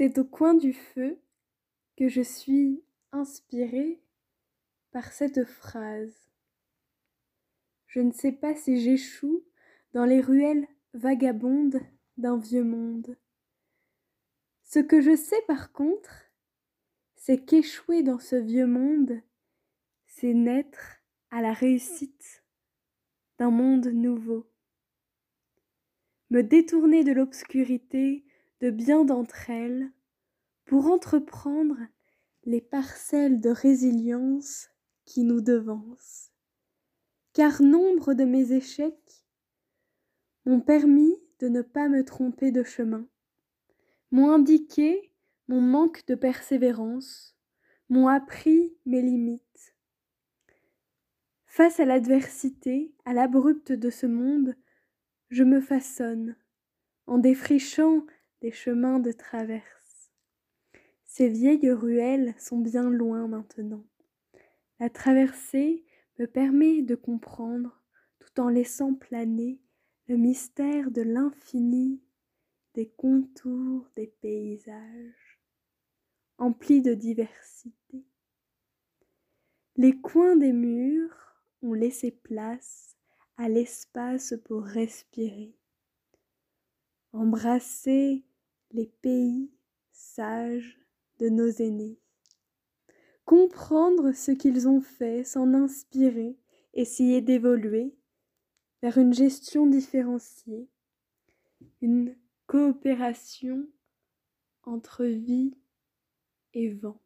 C'est au coin du feu que je suis inspirée par cette phrase. Je ne sais pas si j'échoue dans les ruelles vagabondes d'un vieux monde. Ce que je sais par contre, c'est qu'échouer dans ce vieux monde, c'est naître à la réussite d'un monde nouveau. Me détourner de l'obscurité de bien d'entre elles pour entreprendre les parcelles de résilience qui nous devancent. Car nombre de mes échecs m'ont permis de ne pas me tromper de chemin, m'ont indiqué mon manque de persévérance, m'ont appris mes limites. Face à l'adversité, à l'abrupte de ce monde, je me façonne, en défrichant des chemins de traverse. Ces vieilles ruelles sont bien loin maintenant. La traversée me permet de comprendre, tout en laissant planer le mystère de l'infini, des contours des paysages, emplis de diversité. Les coins des murs ont laissé place à l'espace pour respirer, embrasser les pays sages de nos aînés. Comprendre ce qu'ils ont fait, s'en inspirer, essayer d'évoluer vers une gestion différenciée, une coopération entre vie et vent.